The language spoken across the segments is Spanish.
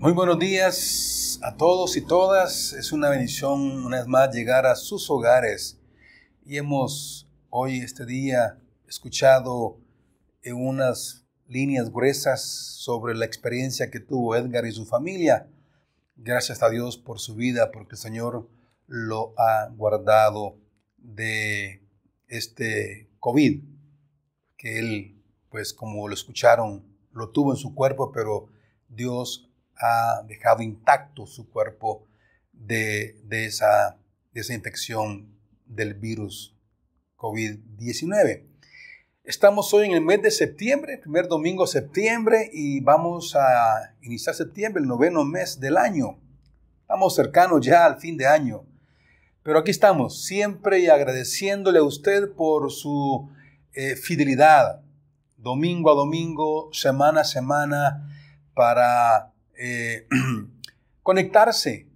Muy buenos días a todos y todas. Es una bendición una vez más llegar a sus hogares. Y hemos hoy, este día, escuchado unas líneas gruesas sobre la experiencia que tuvo Edgar y su familia. Gracias a Dios por su vida, porque el Señor lo ha guardado de este COVID, que él, pues como lo escucharon, lo tuvo en su cuerpo, pero Dios ha dejado intacto su cuerpo de, esa, de esa infección del virus COVID-19. Estamos hoy en el mes de septiembre, primer domingo de septiembre, y vamos a iniciar septiembre, el noveno mes del año. Estamos cercanos ya al fin de año. Pero aquí estamos, siempre y agradeciéndole a usted por su eh, fidelidad, domingo a domingo, semana a semana, para eh, conectarse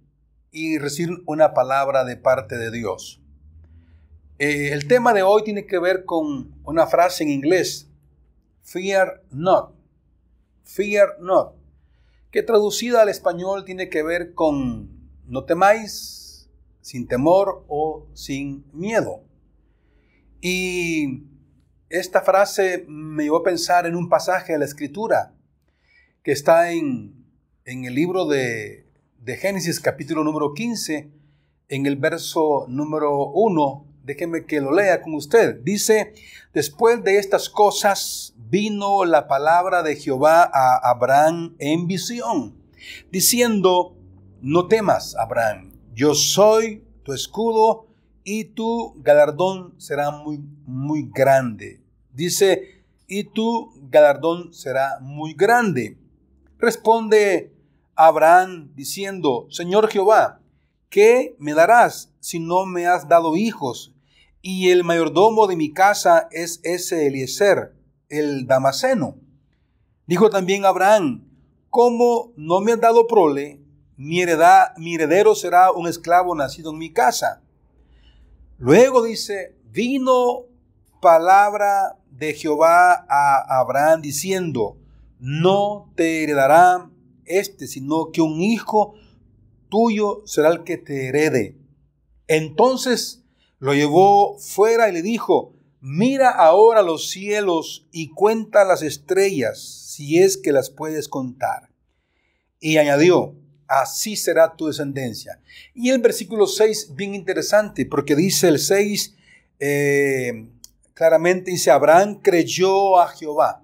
y recibir una palabra de parte de Dios. Eh, el tema de hoy tiene que ver con una frase en inglés, fear not, fear not, que traducida al español tiene que ver con no temáis, sin temor o sin miedo. Y esta frase me llevó a pensar en un pasaje de la escritura que está en en el libro de, Génesis capítulo número 15, en el verso número 1, déjeme que lo lea con usted. Dice, después de estas cosas vino la palabra de Jehová a Abraham en visión, diciendo, no temas, Abraham, yo soy tu escudo y tu galardón será muy, muy grande. Dice, y tu galardón será muy grande. Responde Abraham diciendo, Señor Jehová, ¿qué me darás si no me has dado hijos? Y el mayordomo de mi casa es ese Eliezer, el Damaseno. Dijo también Abraham, ¿cómo no me has dado prole? Mi, mi heredero será un esclavo nacido en mi casa. Luego dice, vino palabra de Jehová a Abraham diciendo, no te heredará este, sino que un hijo tuyo será el que te herede. Entonces lo llevó fuera y le dijo, mira ahora los cielos y cuenta las estrellas, si es que las puedes contar. Y añadió, así será tu descendencia. Y el versículo 6, bien interesante, porque dice el 6, eh, claramente dice, Abraham creyó a Jehová.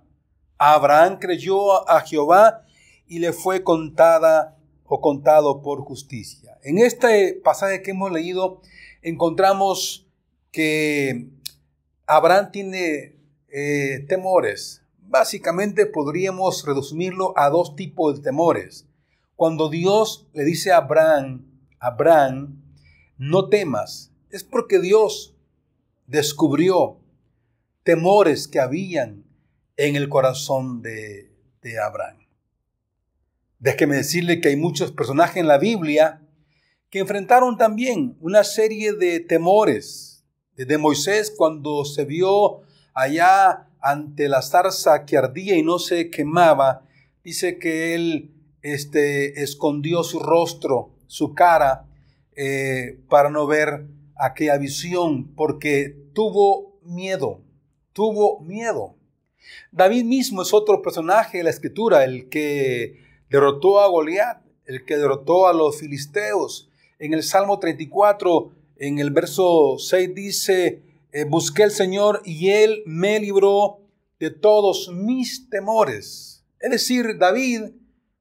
Abraham creyó a Jehová y le fue contada o contado por justicia. En este pasaje que hemos leído encontramos que Abraham tiene eh, temores. Básicamente podríamos resumirlo a dos tipos de temores. Cuando Dios le dice a Abraham, Abraham, no temas, es porque Dios descubrió temores que habían en el corazón de, de Abraham. Déjeme decirle que hay muchos personajes en la Biblia que enfrentaron también una serie de temores. Desde Moisés cuando se vio allá ante la zarza que ardía y no se quemaba, dice que él este, escondió su rostro, su cara, eh, para no ver aquella visión, porque tuvo miedo, tuvo miedo. David mismo es otro personaje de la escritura, el que derrotó a Goliat, el que derrotó a los filisteos. En el Salmo 34, en el verso 6 dice, eh, busqué al Señor y Él me libró de todos mis temores. Es decir, David,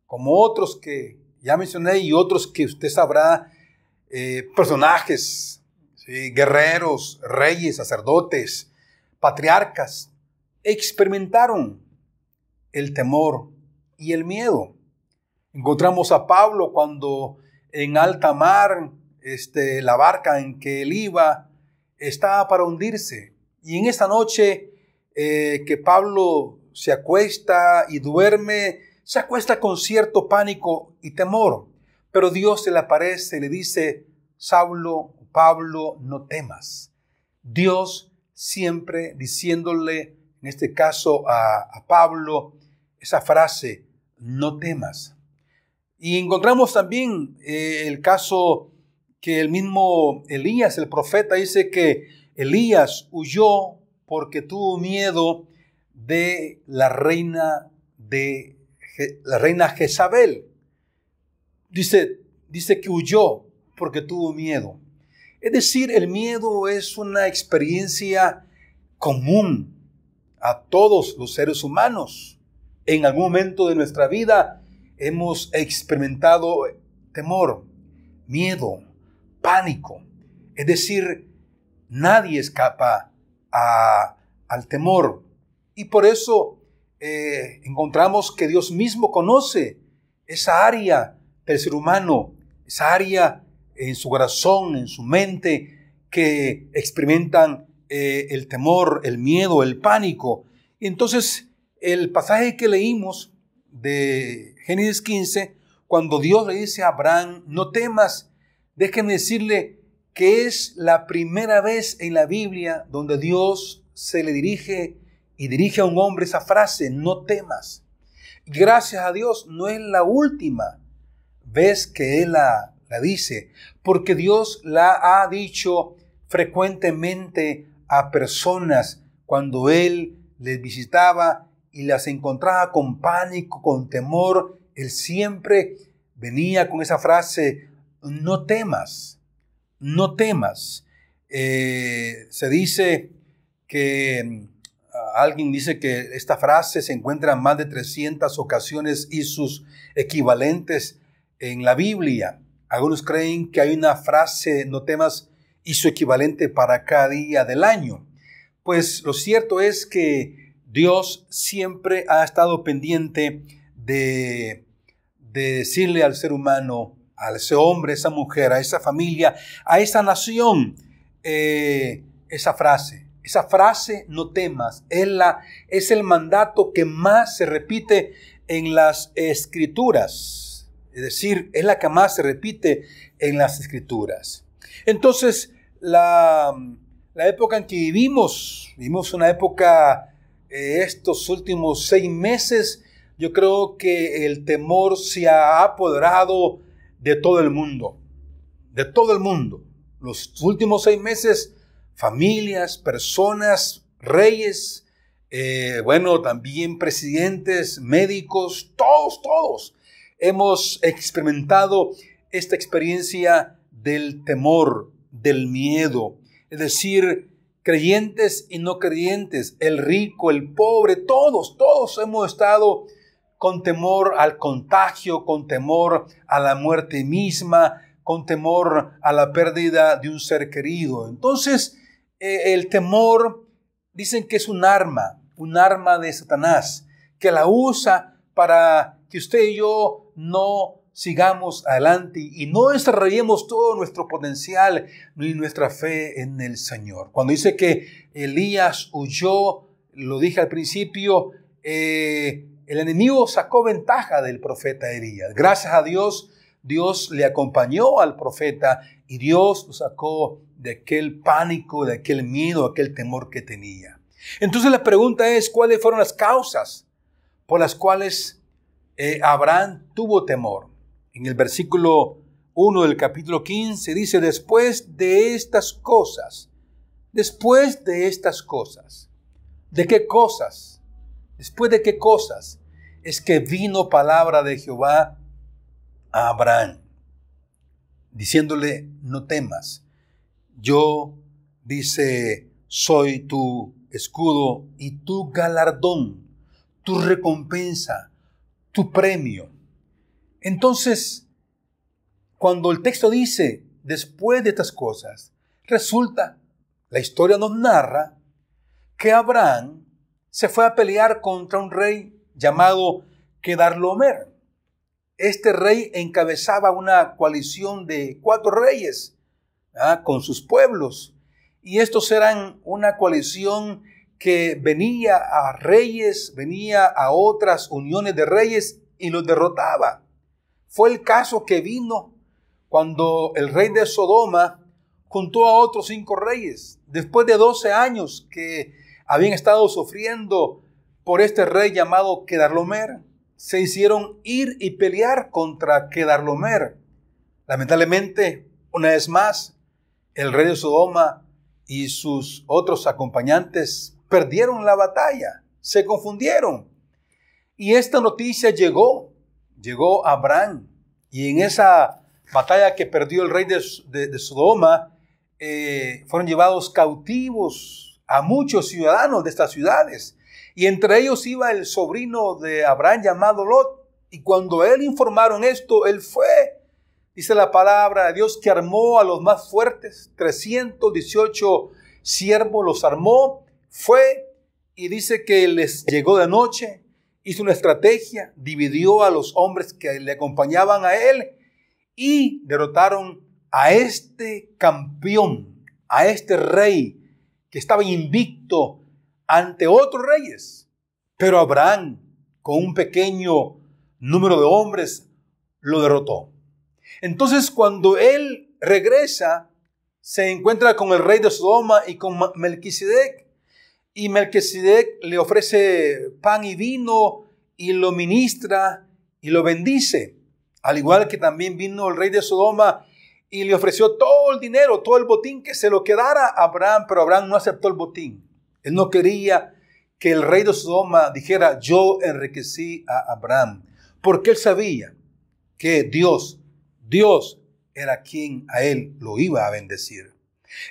como otros que ya mencioné y otros que usted sabrá, eh, personajes, guerreros, reyes, sacerdotes, patriarcas, experimentaron el temor y el miedo. Encontramos a Pablo cuando en alta mar, este, la barca en que él iba estaba para hundirse. Y en esa noche eh, que Pablo se acuesta y duerme, se acuesta con cierto pánico y temor. Pero Dios se le aparece y le dice, Saulo, Pablo, no temas. Dios siempre diciéndole, en este caso a, a Pablo, esa frase, no temas. Y encontramos también eh, el caso que el mismo Elías, el profeta, dice que Elías huyó porque tuvo miedo de la reina de la reina Jezabel. Dice, dice que huyó porque tuvo miedo. Es decir, el miedo es una experiencia común a todos los seres humanos. En algún momento de nuestra vida hemos experimentado temor, miedo, pánico. Es decir, nadie escapa al temor. Y por eso eh, encontramos que Dios mismo conoce esa área del ser humano, esa área en su corazón, en su mente, que experimentan eh, el temor, el miedo, el pánico. Y entonces el pasaje que leímos de Génesis 15, cuando Dios le dice a Abraham, no temas, déjeme decirle que es la primera vez en la Biblia donde Dios se le dirige y dirige a un hombre esa frase, no temas. Gracias a Dios, no es la última vez que Él la, la dice, porque Dios la ha dicho frecuentemente a personas cuando Él les visitaba y las encontraba con pánico, con temor. Él siempre venía con esa frase, no temas, no temas. Eh, se dice que mm, alguien dice que esta frase se encuentra en más de 300 ocasiones y sus equivalentes en la Biblia. Algunos creen que hay una frase, no temas, y su equivalente para cada día del año. Pues lo cierto es que Dios siempre ha estado pendiente de, decirle al ser humano, a ese hombre, a esa mujer, a esa familia, a esa nación, eh, esa frase. Esa frase, no temas, es, la, es el mandato que más se repite en las escrituras. Es decir, es la que más se repite en las escrituras. Entonces, la, época en que vivimos, vivimos una época, estos últimos seis meses, yo creo que el temor se ha apoderado de todo el mundo, de todo el mundo. Los últimos seis meses, familias, personas, reyes, eh, bueno, también presidentes, médicos, todos, todos hemos experimentado esta experiencia del temor, del miedo. Es decir, creyentes y no creyentes, el rico, el pobre, todos, todos hemos estado con temor al contagio, con temor a la muerte misma, con temor a la pérdida de un ser querido. Entonces, eh, el temor dicen que es un arma, un arma de Satanás, que la usa para que usted y yo no sigamos adelante y no desarrollemos todo nuestro potencial ni nuestra fe en el Señor. Cuando dice que Elías huyó, lo dije al principio, eh, el enemigo sacó ventaja del profeta Elías. Gracias a Dios, Dios le acompañó al profeta y Dios lo sacó de aquel pánico, de aquel miedo, aquel temor que tenía. Entonces la pregunta es, ¿cuáles fueron las causas por las cuales eh, Abraham tuvo temor? En el versículo 1 del capítulo 15 dice, después de estas cosas, después de estas cosas, ¿de qué cosas? Después de qué cosas es que vino palabra de Jehová a Abraham, diciéndole, no temas, yo, dice, soy tu escudo y tu galardón, tu recompensa, tu premio. Entonces, cuando el texto dice, después de estas cosas, resulta, la historia nos narra que Abraham se fue a pelear contra un rey llamado Kedarlomer. Este rey encabezaba una coalición de cuatro reyes ¿ah? con sus pueblos. Y estos eran una coalición que venía a reyes, venía a otras uniones de reyes y los derrotaba. Fue el caso que vino cuando el rey de Sodoma juntó a otros cinco reyes, después de 12 años que habían estado sufriendo por este rey llamado Kedarlomer. se hicieron ir y pelear contra Kedarlomer. Lamentablemente, una vez más, el rey de Sodoma y sus otros acompañantes perdieron la batalla, se confundieron. Y esta noticia llegó, llegó Abraham. Y en esa batalla que perdió el rey de, Sodoma, eh, fueron llevados cautivos a muchos ciudadanos de estas ciudades. Y entre ellos iba el sobrino de Abraham llamado Lot. Y cuando él informaron esto, él fue Dice la palabra de Dios que armó a los más fuertes, 318 siervos los armó, fue y dice que les llegó de noche, hizo una estrategia, dividió a los hombres que le acompañaban a él y derrotaron a este campeón, a este rey que estaba invicto ante otros reyes. Pero Abraham, con un pequeño número de hombres, lo derrotó. Entonces cuando él regresa, se encuentra con el rey de Sodoma y con Melquisedec. Y Melquisedec le ofrece pan y vino y lo ministra y lo bendice. Al igual que también vino el rey de Sodoma y le ofreció todo el dinero, todo el botín que se lo quedara a Abraham, pero Abraham no aceptó el botín. Él no quería que el rey de Sodoma dijera, yo enriquecí a Abraham, porque él sabía que Dios Dios era quien a él lo iba a bendecir.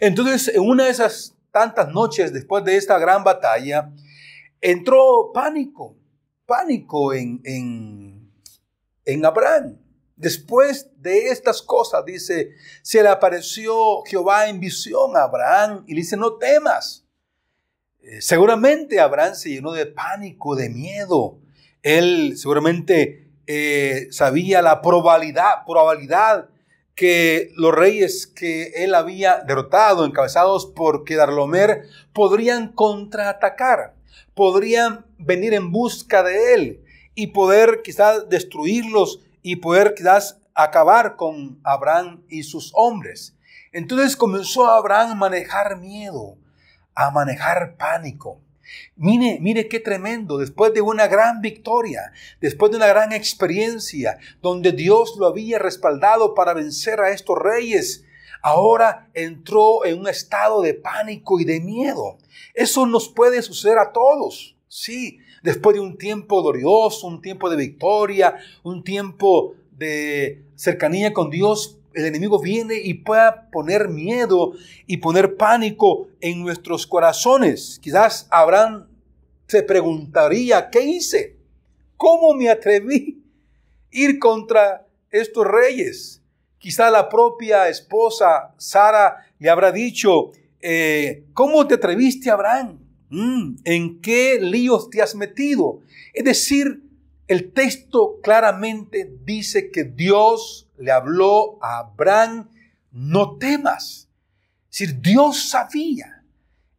Entonces, en una de esas tantas noches después de esta gran batalla, entró pánico, pánico en, en, en Abraham. Después de estas cosas, dice, se le apareció Jehová en visión a Abraham y le dice, no temas. Eh, seguramente Abraham se llenó de pánico, de miedo. Él seguramente eh, sabía la probabilidad, probabilidad que los reyes que él había derrotado, encabezados por Kedarlomer, podrían contraatacar, podrían venir en busca de él y poder quizás destruirlos y poder quizás acabar con Abraham y sus hombres. Entonces comenzó Abraham a manejar miedo, a manejar pánico. Mire, mire qué tremendo, después de una gran victoria, después de una gran experiencia, donde Dios lo había respaldado para vencer a estos reyes, ahora entró en un estado de pánico y de miedo. Eso nos puede suceder a todos, sí, después de un tiempo glorioso, un tiempo de victoria, un tiempo de cercanía con Dios, el enemigo viene y pueda poner miedo y poner pánico en nuestros corazones. Quizás Abraham se preguntaría, ¿qué hice? ¿Cómo me atreví a ir contra estos reyes? Quizá la propia esposa Sara le habrá dicho, eh, ¿cómo te atreviste, Abraham? Mm, ¿En qué líos te has metido? Es decir, el texto claramente dice que Dios le habló a Abraham, no temas. Es decir, Dios sabía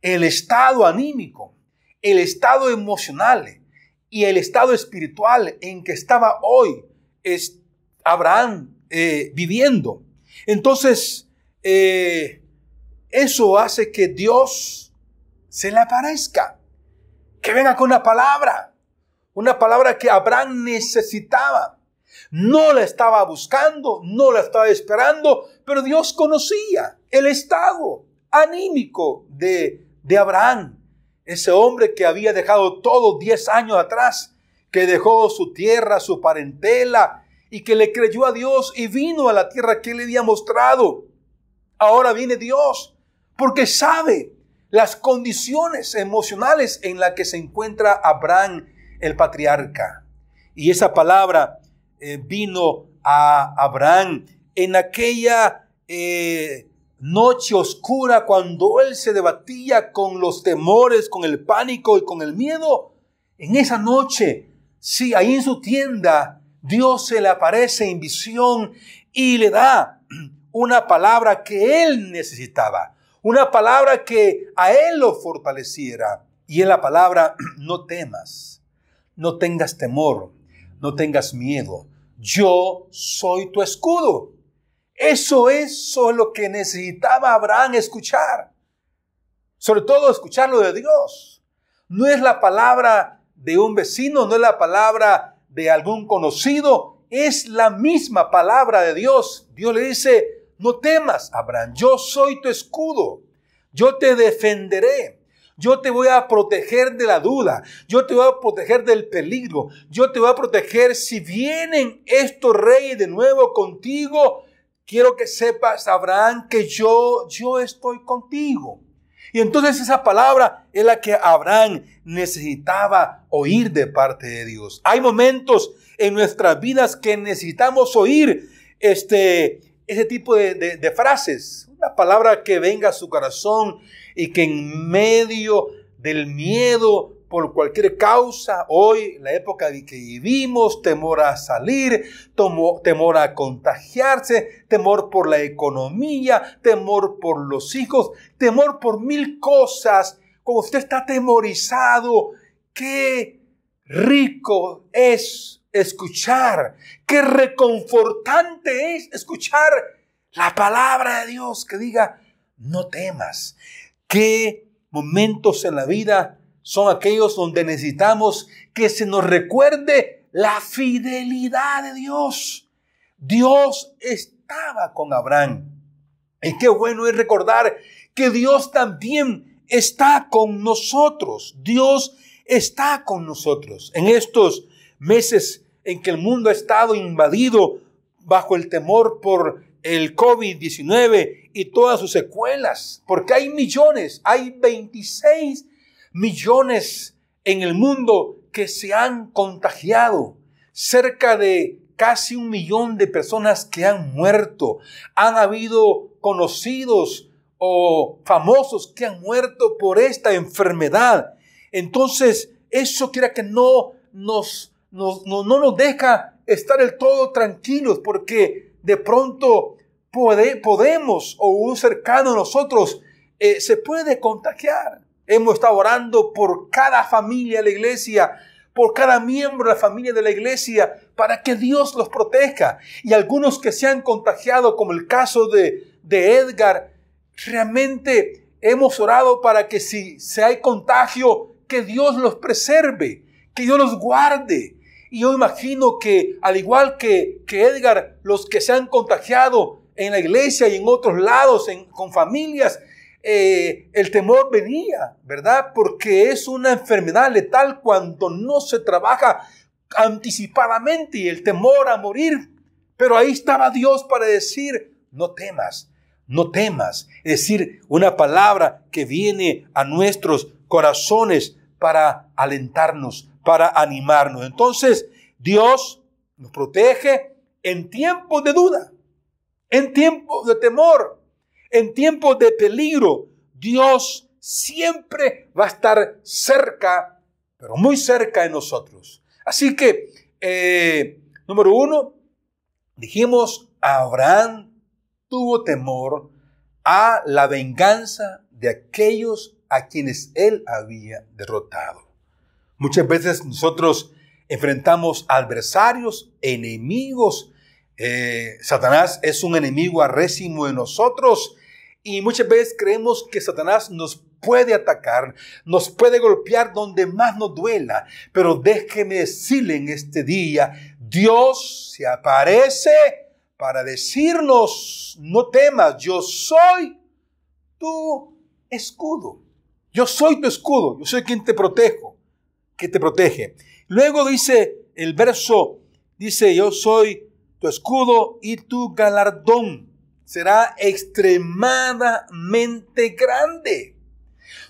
el estado anímico, el estado emocional y el estado espiritual en que estaba hoy Abraham eh, viviendo. Entonces, eh, eso hace que Dios se le aparezca, que venga con una palabra una palabra que Abraham necesitaba. No la estaba buscando, no la estaba esperando, pero Dios conocía el estado anímico de, de Abraham. Ese hombre que había dejado todo 10 años atrás, que dejó su tierra, su parentela, y que le creyó a Dios y vino a la tierra que le había mostrado. Ahora viene Dios, porque sabe las condiciones emocionales en las que se encuentra Abraham el patriarca. Y esa palabra eh, vino a Abraham en aquella eh, noche oscura cuando él se debatía con los temores, con el pánico y con el miedo. En esa noche, sí, ahí en su tienda, Dios se le aparece en visión y le da una palabra que él necesitaba, una palabra que a él lo fortaleciera. Y es la palabra, no temas no tengas temor, no tengas miedo. Yo soy tu escudo. Eso es lo que necesitaba Abraham escuchar. Sobre todo escucharlo de Dios. No es la palabra de un vecino, no es la palabra de algún conocido, es la misma palabra de Dios. Dios le dice, no temas, Abraham, yo soy tu escudo, yo te defenderé. Yo te voy a proteger de la duda. Yo te voy a proteger del peligro. Yo te voy a proteger si vienen estos reyes de nuevo contigo. Quiero que sepas, Abraham, que yo, yo estoy contigo. Y entonces esa palabra es la que Abraham necesitaba oír de parte de Dios. Hay momentos en nuestras vidas que necesitamos oír este, ese tipo de, de frases. Una palabra que venga a su corazón y que en medio del miedo por cualquier causa, hoy, la época de que vivimos, temor a salir, temor a contagiarse, temor por la economía, temor por los hijos, temor por mil cosas, como usted está temorizado, qué rico es escuchar, qué reconfortante es escuchar la palabra de Dios que diga, no temas, qué momentos en la vida son aquellos donde necesitamos que se nos recuerde la fidelidad de Dios. Dios estaba con Abraham. Y qué bueno es recordar que Dios también está con nosotros. Dios está con nosotros. En estos meses en que el mundo ha estado invadido bajo el temor por el COVID-19 y todas sus secuelas, porque hay millones, hay 26 millones en el mundo que se han contagiado, cerca de casi un millón de personas que han muerto, han habido conocidos o famosos que han muerto por esta enfermedad. Entonces, eso quiera que no nos, no, no nos deja estar del todo tranquilos porque de pronto podemos o un cercano a nosotros eh, se puede contagiar. Hemos estado orando por cada familia de la iglesia, por cada miembro de la familia de la iglesia, para que Dios los proteja. Y algunos que se han contagiado, como el caso de, de Edgar, realmente hemos orado para que si, hay contagio, que Dios los preserve, que Dios los guarde. Y yo imagino que, al igual que, que Edgar, los que se han contagiado en la iglesia y en otros lados, con familias, eh, el temor venía, ¿verdad? Porque es una enfermedad letal cuando no se trabaja anticipadamente y el temor a morir. Pero ahí estaba Dios para decir, no temas, no temas. Es decir, una palabra que viene a nuestros corazones para alentarnos, para animarnos. Entonces, Dios nos protege en tiempos de duda, en tiempos de temor, en tiempos de peligro, Dios siempre va a estar cerca, pero muy cerca de nosotros. Así que, eh, número uno, dijimos, Abraham tuvo temor a la venganza de aquellos a quienes él había derrotado. Muchas veces nosotros enfrentamos adversarios, enemigos. Eh, Satanás es un enemigo arrésimo de nosotros y muchas veces creemos que Satanás nos puede atacar, nos puede golpear donde más nos duela. Pero déjeme decirle en este día, Dios se aparece para decirnos, no temas, yo soy tu escudo. Yo soy tu escudo, yo soy quien te protejo, que te protege. Luego dice el verso, dice, yo soy tu escudo y tu galardón será extremadamente grande.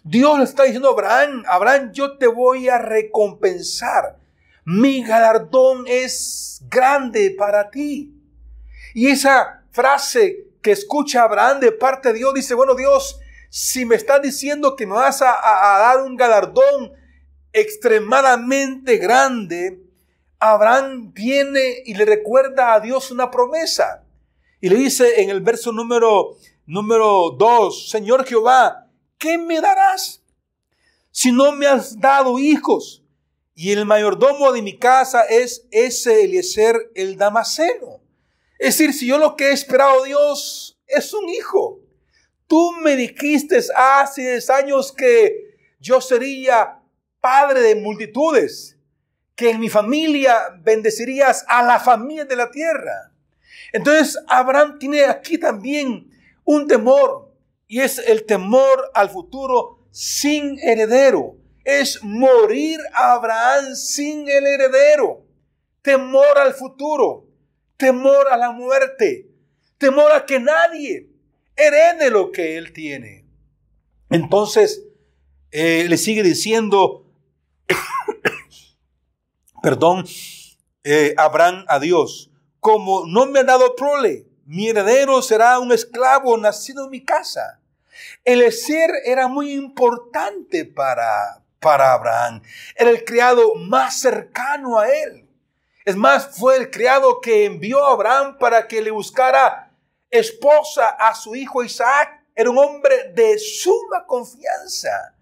Dios le está diciendo a Abraham, Abraham, yo te voy a recompensar. Mi galardón es grande para ti. Y esa frase que escucha Abraham de parte de Dios dice, bueno Dios, si me estás diciendo que me vas a, a dar un galardón extremadamente grande, Abraham viene y le recuerda a Dios una promesa. Y le dice en el verso número, número 2, Señor Jehová, ¿qué me darás si no me has dado hijos? Y el mayordomo de mi casa es ese Eliezer el Damaseno. Es decir, si yo lo que he esperado Dios es un hijo. Tú me dijiste hace 10 años que yo sería padre de multitudes, que en mi familia bendecirías a la familia de la tierra. Entonces Abraham tiene aquí también un temor y es el temor al futuro sin heredero. Es morir a Abraham sin el heredero. Temor al futuro, temor a la muerte, temor a que nadie herede lo que él tiene. Entonces, eh, le sigue diciendo, perdón, eh, Abraham a Dios, como no me ha dado prole, mi heredero será un esclavo nacido en mi casa. El ser era muy importante para, para Abraham. Era el criado más cercano a él. Es más, fue el criado que envió a Abraham para que le buscara esposa a su hijo Isaac. Era un hombre de suma confianza,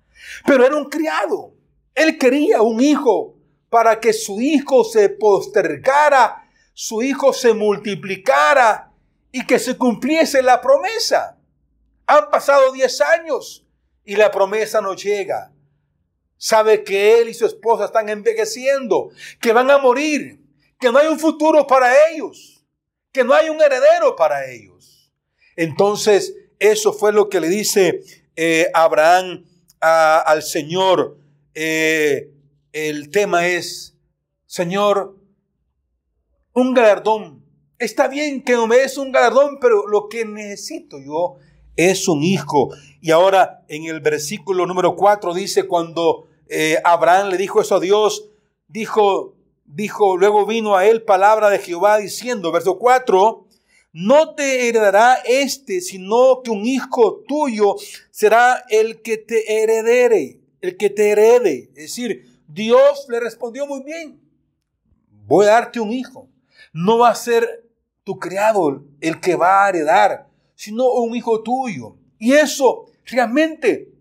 pero era un criado. Él quería un hijo para que su hijo se postergara, su hijo se multiplicara y que se cumpliese la promesa. Han pasado 10 años y la promesa no llega. Sabe que él y su esposa están envejeciendo, que van a morir, que no hay un futuro para ellos, que no hay un heredero para ellos. Entonces, eso fue lo que le dice eh, Abraham al Señor. Eh, el tema es, Señor, un galardón. Está bien que no me des un galardón, pero lo que necesito yo es un hijo. Y ahora en el versículo número 4 dice, cuando eh, Abraham le dijo eso a Dios, dijo, dijo, luego vino a él palabra de Jehová diciendo, verso 4, no te heredará este, sino que un hijo tuyo será el que te heredere, el que te herede. Es decir, Dios le respondió muy bien, voy a darte un hijo. No va a ser tu criado el que va a heredar, sino un hijo tuyo. Y eso realmente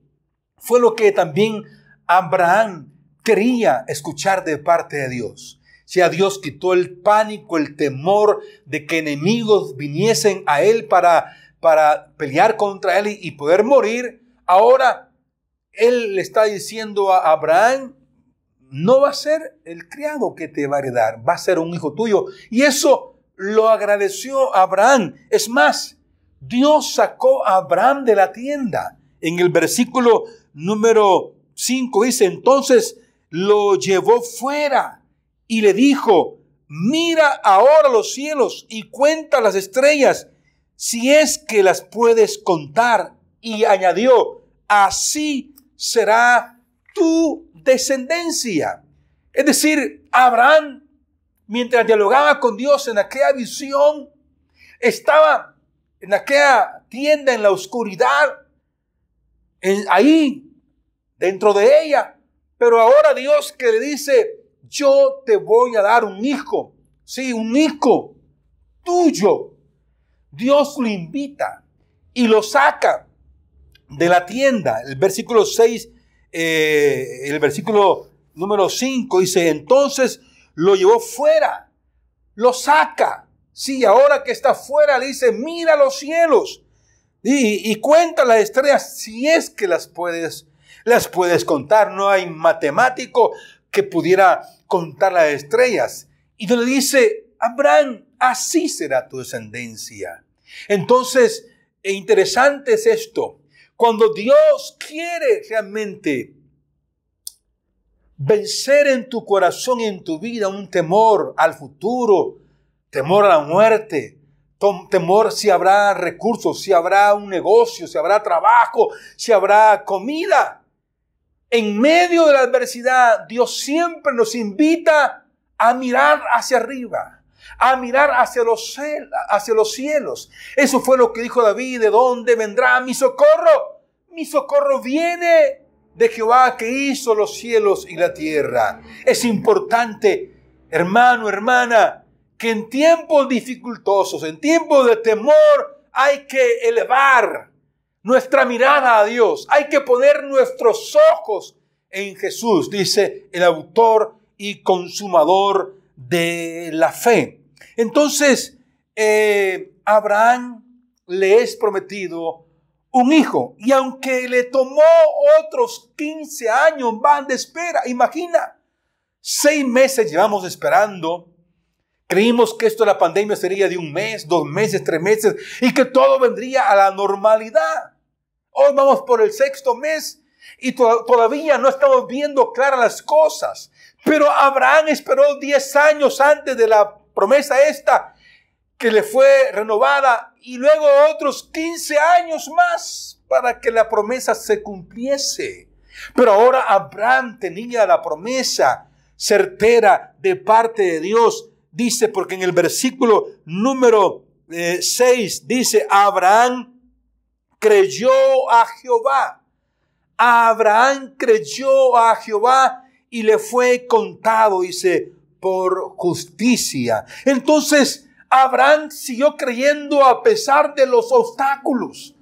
fue lo que también Abraham quería escuchar de parte de Dios. Si a Dios quitó el pánico, el temor de que enemigos viniesen a él para, para pelear contra él y poder morir, ahora él le está diciendo a Abraham, no va a ser el criado que te va a heredar, va a ser un hijo tuyo. Y eso lo agradeció Abraham. Es más, Dios sacó a Abraham de la tienda. En el versículo número 5 dice, entonces lo llevó fuera y le dijo, mira ahora los cielos y cuenta las estrellas, si es que las puedes contar. Y añadió, así será tu descendencia. Es decir, Abraham, mientras dialogaba con Dios en aquella visión, estaba en aquella tienda en la oscuridad, ahí, dentro de ella. Pero ahora Dios que le dice, yo te voy a dar un hijo, sí, un hijo tuyo. Dios lo invita y lo saca de la tienda. El versículo 6 eh, el versículo número 5 dice, entonces lo llevó fuera, lo saca. Sí, ahora que está fuera le dice, mira los cielos y, cuenta las estrellas si es que las puedes, las puedes contar. No hay matemático que pudiera contar las estrellas. Y le dice, Abraham, así será tu descendencia. Entonces, e interesante es esto. Cuando Dios quiere realmente vencer en tu corazón y en tu vida un temor al futuro, temor a la muerte, temor si habrá recursos, si habrá un negocio, si habrá trabajo, si habrá comida. En medio de la adversidad, Dios siempre nos invita a mirar hacia arriba a mirar hacia los, cielos. Eso fue lo que dijo David, ¿de dónde vendrá mi socorro? Mi socorro viene de Jehová que hizo los cielos y la tierra. Es importante, hermano, hermana, que en tiempos dificultosos, en tiempos de temor, hay que elevar nuestra mirada a Dios. Hay que poner nuestros ojos en Jesús, dice el autor y consumador de la fe. Entonces, eh, Abraham le es prometido un hijo y aunque le tomó otros 15 años van de espera, imagina, Seis meses llevamos esperando. Creímos que esto de la pandemia sería de un mes, dos meses, tres meses y que todo vendría a la normalidad. Hoy vamos por el sexto mes y todavía no estamos viendo claras las cosas. Pero Abraham esperó diez años antes de la promesa esta que le fue renovada y luego otros 15 años más para que la promesa se cumpliese. Pero ahora Abraham tenía la promesa certera de parte de Dios. Dice, porque en el versículo número 6 eh, dice, Abraham creyó a Jehová. Abraham creyó a Jehová y le fue contado, dice, por justicia. Entonces, Abraham siguió creyendo a pesar de los obstáculos.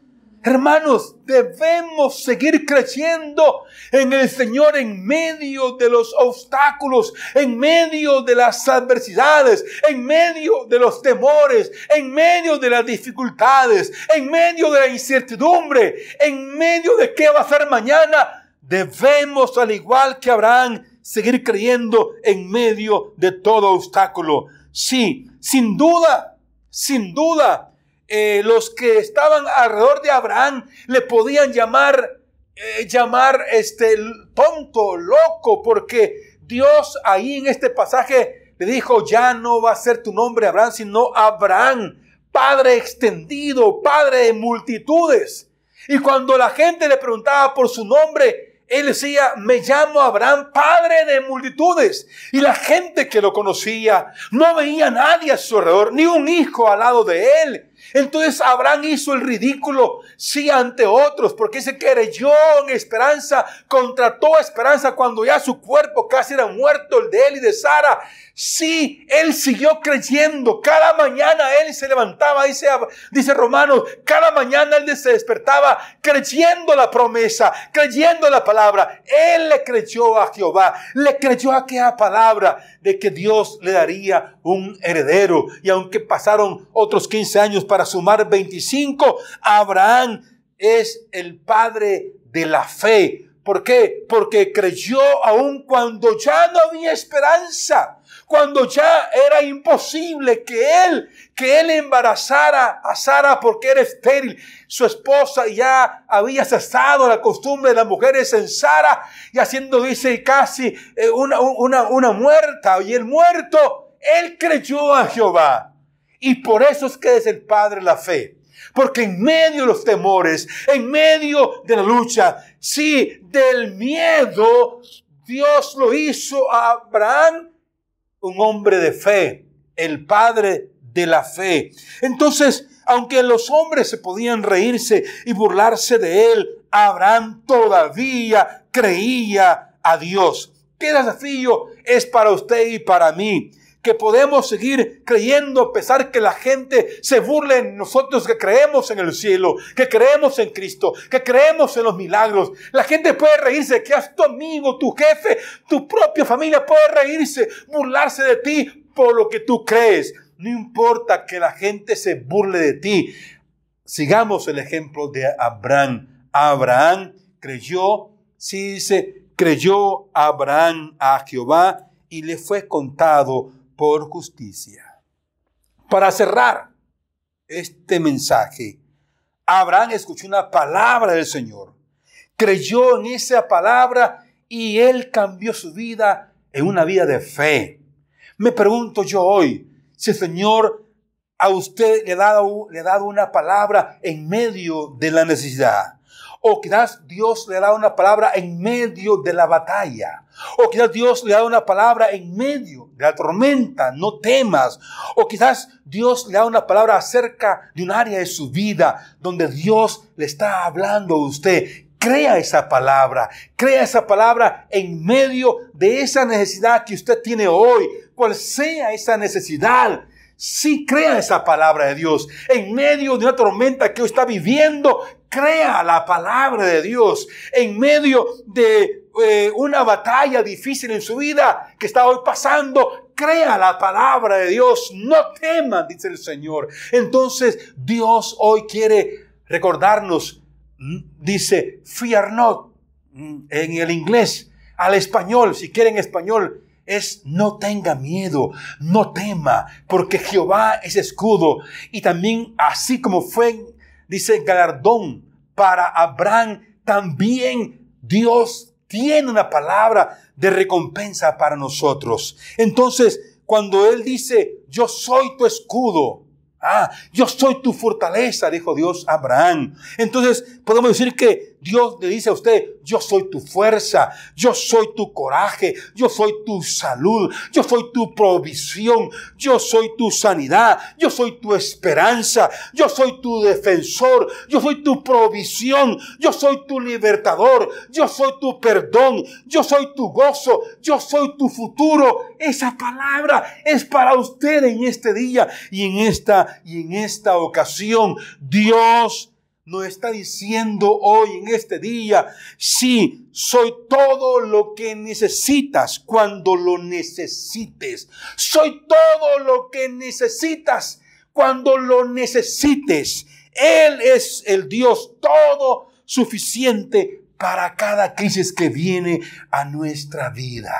Hermanos, debemos seguir creciendo en el Señor en medio de los obstáculos, en medio de las adversidades, en medio de los temores, en medio de las dificultades, en medio de la incertidumbre, en medio de qué va a ser mañana. Debemos, al igual que Abraham, seguir creyendo en medio de todo obstáculo. Sí, sin duda, sin duda, eh, los que estaban alrededor de Abraham le podían llamar, eh, llamar este tonto, loco, porque Dios ahí en este pasaje le dijo, ya no va a ser tu nombre Abraham, sino Abraham, padre extendido, padre de multitudes. Y cuando la gente le preguntaba por su nombre, él decía, me llamo Abraham, padre de multitudes. Y la gente que lo conocía no veía a nadie a su alrededor, ni un hijo al lado de él. Entonces Abraham hizo el ridículo, sí, ante otros, porque se creyó en esperanza contra toda esperanza cuando ya su cuerpo casi era muerto, el de él y de Sara. Sí, él siguió creyendo. Cada mañana él se levantaba, dice, dice Romanos, cada mañana él se despertaba creyendo la promesa, creyendo la palabra. Él le creyó a Jehová, le creyó a aquella palabra de que Dios le daría un heredero. Y aunque pasaron otros 15 años para sumar 25, Abraham es el padre de la fe. ¿Por qué? Porque creyó aun cuando ya no había esperanza cuando ya era imposible que él, que él embarazara a Sara porque era estéril. Su esposa ya había cesado la costumbre de las mujeres en Sara y haciendo, dice, casi eh, una, una, una muerta. Y el muerto, él creyó a Jehová. Y por eso es que es el Padre la fe. Porque en medio de los temores, en medio de la lucha, sí, del miedo, Dios lo hizo a Abraham un hombre de fe, el padre de la fe. Entonces, aunque los hombres se podían reírse y burlarse de él, Abraham todavía creía a Dios. ¿Qué desafío es para usted y para mí? Que podemos seguir creyendo a pesar que la gente se burle en nosotros que creemos en el cielo, que creemos en Cristo, que creemos en los milagros. La gente puede reírse, que es tu amigo, tu jefe, tu propia familia puede reírse, burlarse de ti por lo que tú crees. No importa que la gente se burle de ti. Sigamos el ejemplo de Abraham. Abraham creyó, sí dice, creyó Abraham a Jehová y le fue contado por justicia. Para cerrar este mensaje, Abraham escuchó una palabra del Señor, creyó en esa palabra y él cambió su vida en una vida de fe. Me pregunto yo hoy si el Señor a usted le ha dado, le ha dado una palabra en medio de la necesidad. O quizás Dios le da una palabra en medio de la batalla. O quizás Dios le da una palabra en medio de la tormenta, no temas. O quizás Dios le da una palabra acerca de un área de su vida donde Dios le está hablando a usted. Crea esa palabra, crea esa palabra en medio de esa necesidad que usted tiene hoy, cual sea esa necesidad. Si crea esa palabra de Dios en medio de una tormenta que está viviendo, crea la palabra de Dios en medio de eh, una batalla difícil en su vida que está hoy pasando. Crea la palabra de Dios, no teman, dice el Señor. Entonces Dios hoy quiere recordarnos, mm, dice, fear not, mm, en el inglés, al español, si quieren español, es no tenga miedo, no tema, porque Jehová es escudo. Y también así como fue, dice galardón para Abraham, también Dios tiene una palabra de recompensa para nosotros. Entonces, cuando Él dice, yo soy tu escudo, Ah, yo soy tu fortaleza, dijo Dios a Abraham. Entonces podemos decir que Dios le dice a usted, yo soy tu fuerza, yo soy tu coraje, yo soy tu salud, yo soy tu provisión, yo soy tu sanidad, yo soy tu esperanza, yo soy tu defensor, yo soy tu provisión, yo soy tu libertador, yo soy tu perdón, yo soy tu gozo, yo soy tu futuro. Esa palabra es para usted en este día y en esta y en esta ocasión. Dios nos está diciendo hoy en este día, sí, soy todo lo que necesitas cuando lo necesites. Soy todo lo que necesitas cuando lo necesites. Él es el Dios todo suficiente para cada crisis que viene a nuestra vida.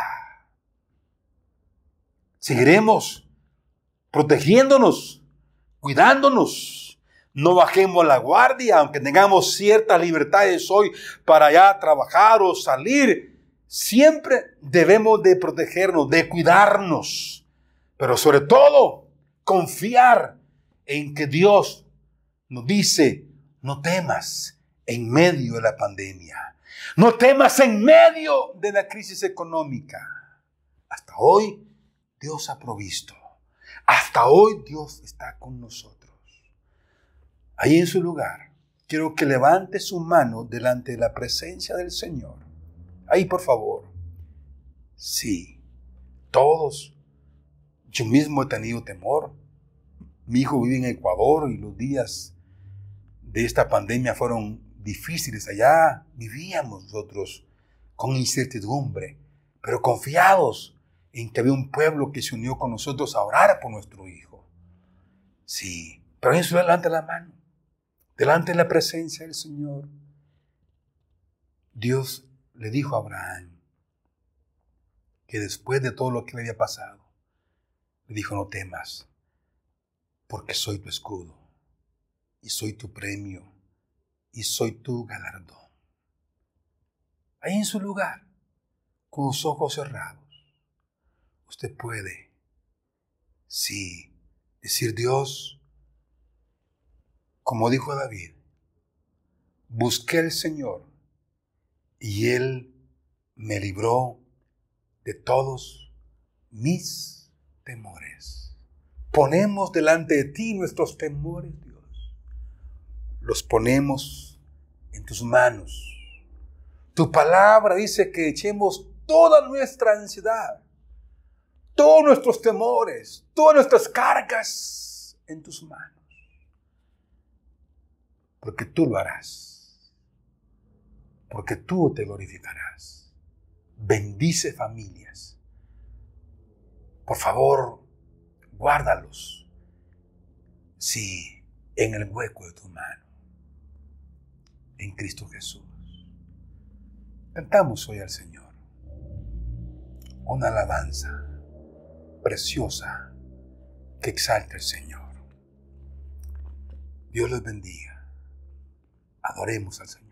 Seguiremos protegiéndonos, cuidándonos, no bajemos la guardia, aunque tengamos ciertas libertades hoy para ya trabajar o salir. Siempre debemos de protegernos, de cuidarnos, pero sobre todo confiar en que Dios nos dice, no temas en medio de la pandemia, no temas en medio de la crisis económica. Hasta hoy Dios ha provisto, hasta hoy Dios está con nosotros ahí en su lugar, quiero que levante su mano delante de la presencia del Señor. Ahí, por favor. Sí, todos. Yo mismo he tenido temor. Mi hijo vive en Ecuador y los días de esta pandemia fueron difíciles. Allá vivíamos nosotros con incertidumbre, pero confiados en que había un pueblo que se unió con nosotros a orar por nuestro hijo. Sí, pero su delante la mano delante de la presencia del Señor, Dios le dijo a Abraham que después de todo lo que le había pasado, le dijo, no temas, porque soy tu escudo, y soy tu premio, y soy tu galardón. Ahí en su lugar, con los ojos cerrados, usted puede, sí, decir Dios, como dijo David, busqué al Señor y Él me libró de todos mis temores. Ponemos delante de ti nuestros temores, Dios. Los ponemos en tus manos. Tu palabra dice que echemos toda nuestra ansiedad, todos nuestros temores, todas nuestras cargas en tus manos porque tú lo harás, porque tú te glorificarás. Bendice familias. Por favor, guárdalos. Sí, en el hueco de tu mano. En Cristo Jesús. Cantamos hoy al Señor una alabanza preciosa que exalte al Señor. Dios los bendiga. Adoremos al Señor.